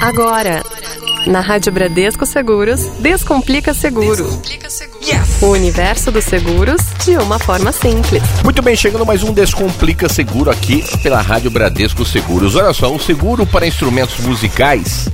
Agora, na Rádio Bradesco Seguros, Descomplica Seguro. O universo dos seguros de uma forma simples. Muito bem, chegando mais um Descomplica Seguro aqui pela Rádio Bradesco Seguros. Olha só, o seguro para instrumentos musicais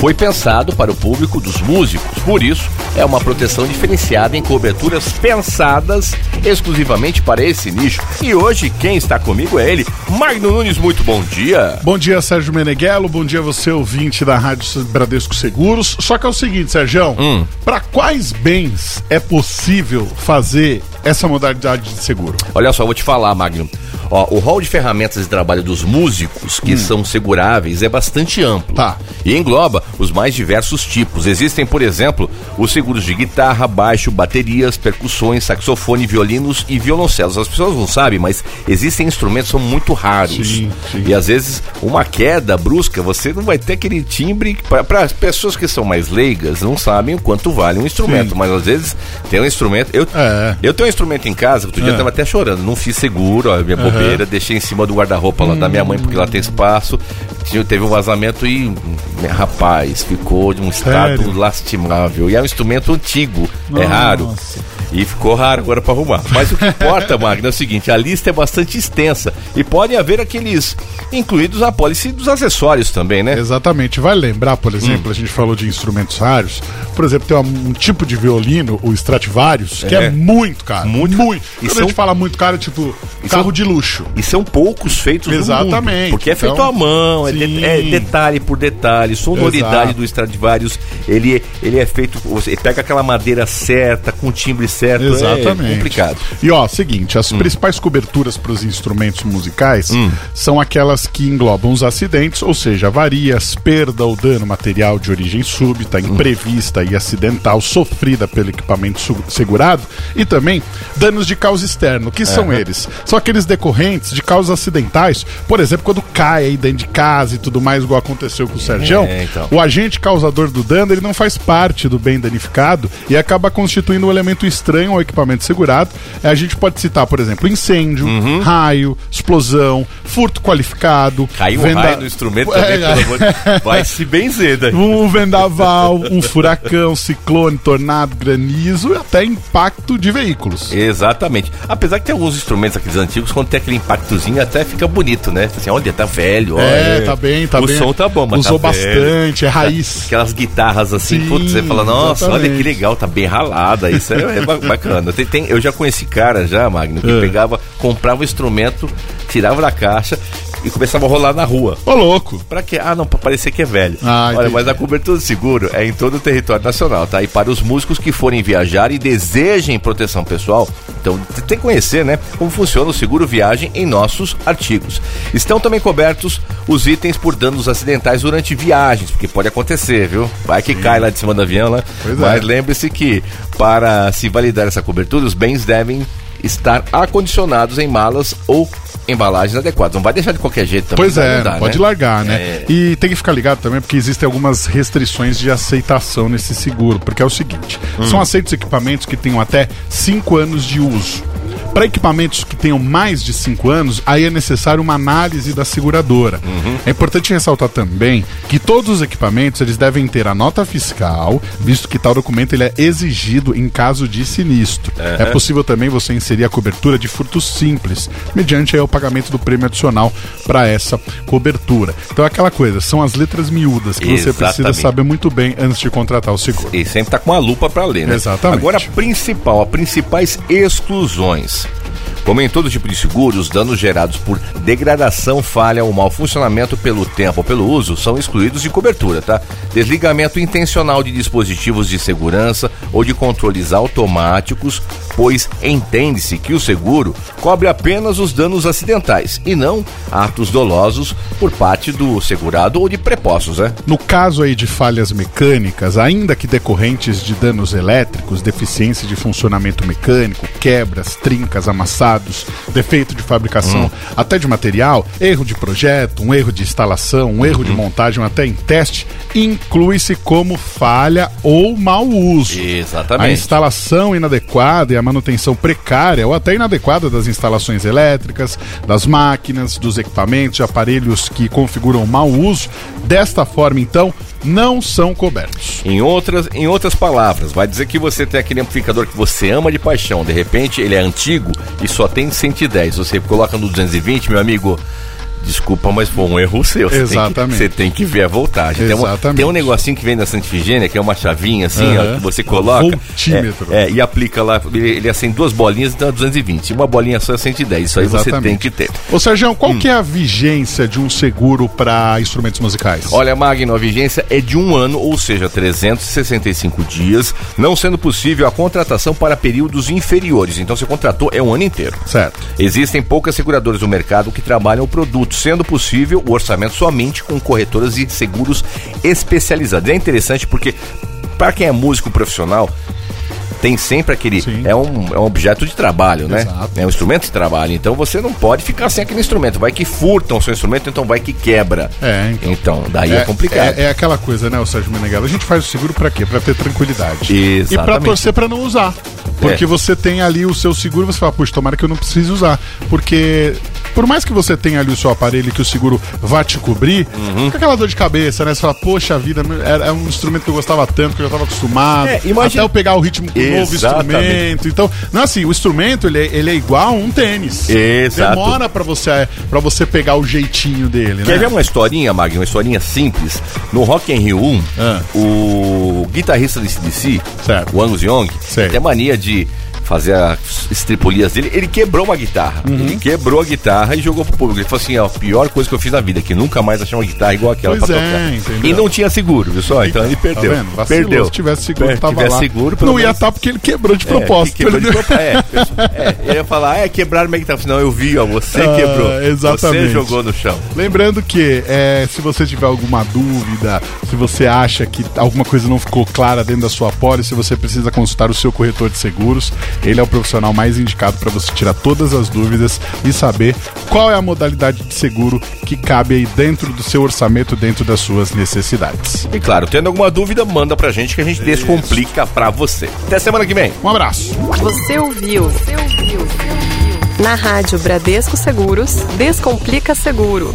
foi pensado para o público dos músicos. Por isso, é uma proteção diferenciada em coberturas pensadas exclusivamente para esse nicho. E hoje, quem está comigo é ele, Magno Nunes. Muito bom dia. Bom dia, Sérgio Meneghello. Bom dia, você ouvinte da Rádio Bradesco Seguros. Só que é o seguinte, Sérgio, Hum. para quais bens é possível fazer essa modalidade de seguro? Olha só, eu vou te falar, Magno. Ó, o rol de ferramentas de trabalho dos músicos que são seguráveis é bastante amplo. Tá. E engloba os mais diversos tipos. Existem, por exemplo, os seguros de guitarra, baixo, baterias, percussões, saxofone, violinos e violoncelos. As pessoas não sabem, mas existem instrumentos que são muito raros. Sim, sim. E às vezes uma queda brusca, você não vai ter aquele timbre. Para as pessoas que são mais leigas, não sabem o quanto vale um instrumento. Sim. Mas às vezes tem um instrumento. Eu, É. eu tenho um instrumento em casa, outro dia É. eu tava até chorando, não fiz seguro, ó, minha deixei em cima do guarda-roupa lá da minha mãe porque lá tem espaço. Tinha- Teve um vazamento e, hum, rapaz, ficou de um estado Sério? lastimável. E é um instrumento antigo, é raro. E ficou raro agora pra arrumar. Mas o que importa, Magno, é o seguinte: a lista é bastante extensa e podem haver aqueles incluídos na pólice dos acessórios também, né? Exatamente. Vai lembrar, por Hum. exemplo, a gente falou de instrumentos raros. Por exemplo, tem um, tipo de violino, o Stradivarius, que É. é, muito caro. Muito. Muito. E Quando são- a gente fala muito caro, é tipo E carro são- de luxo. E são poucos feitos no mundo. Exatamente. Porque é feito Então, à mão, é, de- é detalhe por detalhe, sonoridade Exato. do Stradivarius, ele, ele é feito, você pega aquela madeira certa, com timbre certo, Exatamente. é complicado. E ó, seguinte, Hum. as principais coberturas para os instrumentos musicais são aquelas que englobam os acidentes, ou seja, avarias, perda ou dano material de origem súbita, Hum. imprevista e acidental sofrida pelo equipamento segurado e também danos de causa externa. que são eles? São aqueles decorrentes de causas acidentais, por exemplo, quando cai aí dentro de casa e tudo mais, igual aconteceu com o Sergião, É, então. o agente causador do dano ele não faz parte do bem danificado e acaba constituindo um elemento estranho ao equipamento segurado. É, A gente pode citar, por exemplo, incêndio, Uhum. raio, explosão, furto qualificado, Caiu um venda- raio no instrumento também, É, pelo de Vai se benzer daí. um vendaval, um furacão, ciclone, tornado, granizo e até impacto de veículos. Exatamente. Apesar que tem alguns instrumentos aqueles antigos, quando tem aquele impactozinho, até fica bonito, né? Assim, olha, tá velho, olha. É, tá bem, tá o bem. som tá bom, mas Usou tá bastante, é raiz. Aquelas guitarras assim, Sim, putz, você fala, nossa, olha exatamente. que legal, tá bem ralada. Isso é, é bacana. Tem, tem- eu já conheci cara já, Magno, que É. pegava, comprava o instrumento, tirava da caixa e começava a rolar na rua. Ô, louco. Pra quê? Ah, não, pra parecer que é velho. Ah, Olha, entendi. mas a cobertura do seguro é em todo o território nacional, tá? E para os músicos que forem viajar e desejem proteção pessoal, então tem que conhecer, né, como funciona o seguro viagem em nossos artigos. Estão também cobertos os itens por danos acidentais durante viagens, porque pode acontecer, viu? Vai que cai lá de cima do avião, né? Pois é. mas lembre-se que para se validar essa cobertura, os bens devem estar acondicionados em malas ou embalagens adequadas. Não vai deixar de qualquer jeito também. Pois é, não pode né? largar, né? É. E tem que ficar ligado também, porque existem algumas restrições de aceitação nesse seguro. Porque é o seguinte: Hum. são aceitos equipamentos que tenham até 5 anos de uso. Para equipamentos que tenham mais de 5 anos, aí é necessário uma análise da seguradora. Uhum. É importante ressaltar também que todos os equipamentos eles devem ter a nota fiscal, visto que tal documento ele é exigido em caso de sinistro. É possível também você inserir a cobertura de furtos simples, mediante aí o pagamento do prêmio adicional para essa cobertura. Então é aquela coisa, são as letras miúdas que você precisa Exatamente. saber muito bem antes de contratar o seguro. E sempre tá com a lupa pra ler, né? Exatamente. Agora, a principal, as principais exclusões. Como em todo tipo de seguro, os danos gerados por degradação, falha ou mau funcionamento pelo tempo ou pelo uso são excluídos de cobertura, tá? Desligamento intencional de dispositivos de segurança ou de controles automáticos, pois entende-se que o seguro cobre apenas os danos acidentais e não atos dolosos por parte do segurado ou de prepostos, né? No caso aí de falhas mecânicas, ainda que decorrentes de danos elétricos, deficiência de funcionamento mecânico, quebras, trincas, amassados usados, defeito de fabricação, hum. até de material, erro de projeto, um erro de instalação, um erro de uhum. montagem, até em teste, inclui-se como falha ou mau uso. Exatamente. A instalação inadequada e a manutenção precária ou até inadequada das instalações elétricas, das máquinas, dos equipamentos, de aparelhos que configuram mau uso. Desta forma, então, não são cobertos. Em outras, em outras palavras, vai dizer que você tem aquele amplificador que você ama de paixão, de repente ele é antigo e só tem 110. Você coloca no 220, meu amigo, Desculpa, mas foi um erro seu. Você Exatamente. Você tem que ver a voltagem. Exatamente. Tem, uma, tem um negocinho que vem da Santifigênia, que é uma chavinha assim, uhum. ó, que você coloca. Voltímetro. É, é, e aplica lá, ele, ele acende duas bolinhas, então é 220. Uma bolinha só é 110. Isso aí Exatamente. você tem que ter. Ô, Sérgio, qual hum. que é a vigência de um seguro para instrumentos musicais? Olha, Magno, a vigência é de um ano, ou seja, 365 dias, não sendo possível a contratação para períodos inferiores. Então, você contratou é um ano inteiro. Certo. Existem poucas seguradoras no mercado que trabalham o produto sendo possível o orçamento somente com corretoras e seguros especializados. É interessante porque, para quem é músico profissional, tem sempre aquele. É um, é um objeto de trabalho, né? Exato. É um instrumento de trabalho. Então você não pode ficar sem aquele instrumento. Vai que furtam o seu instrumento, então vai que quebra. É, então. então daí é, é complicado. É, é, aquela coisa, né, o Sérgio Meneghello? A gente faz o seguro para quê? Para ter tranquilidade. Exatamente. E para torcer para não usar. Porque é. você tem ali o seu seguro, você fala, puxa, tomara que eu não precise usar. Porque por mais que você tenha ali o seu aparelho que o seguro vá te cobrir, uhum. fica aquela dor de cabeça, né? Você fala, poxa vida, é, é um instrumento que eu gostava tanto, que eu já estava acostumado. É, imagina... Até eu pegar o ritmo com o novo instrumento. Então, não assim, o instrumento ele é, ele é igual a um tênis. Exato. Demora para você, pra você pegar o jeitinho dele, Quer né? ver uma historinha, Magno? Uma historinha simples. No Rock in Rio 1, ah. o guitarrista de CDC, certo. o Angus Young, tem mania de fazer as estripulias dele, ele quebrou uma guitarra. Uhum. Ele quebrou a guitarra e jogou pro público. Ele falou assim: ó, a pior coisa que eu fiz na vida, que nunca mais achei uma guitarra igual aquela pois pra é, tocar. Entendeu? E não tinha seguro, viu só? Então ele tá perdeu. Tá Vacilou, perdeu. Se tivesse seguro, é, tava tivesse lá. seguro, Não menos... ia estar porque ele quebrou de propósito. É, quebrou de propósito. é, é, ele ia falar, ah, é, quebraram minha guitarra. Não, eu vi, ó, você ah, quebrou. Exatamente. Você jogou no chão. Lembrando que, é, se você tiver alguma dúvida, se você acha que alguma coisa não ficou clara dentro da sua pólice, você precisa consultar o seu corretor de seguros. Ele é o profissional mais indicado para você tirar todas as dúvidas e saber qual é a modalidade de seguro que cabe aí dentro do seu orçamento, dentro das suas necessidades. E claro, tendo alguma dúvida, manda pra gente que a gente Isso. descomplica pra você. Até semana que vem. Um abraço. Você ouviu? Você ouviu? Você ouviu? Na rádio Bradesco Seguros, Descomplica Seguro.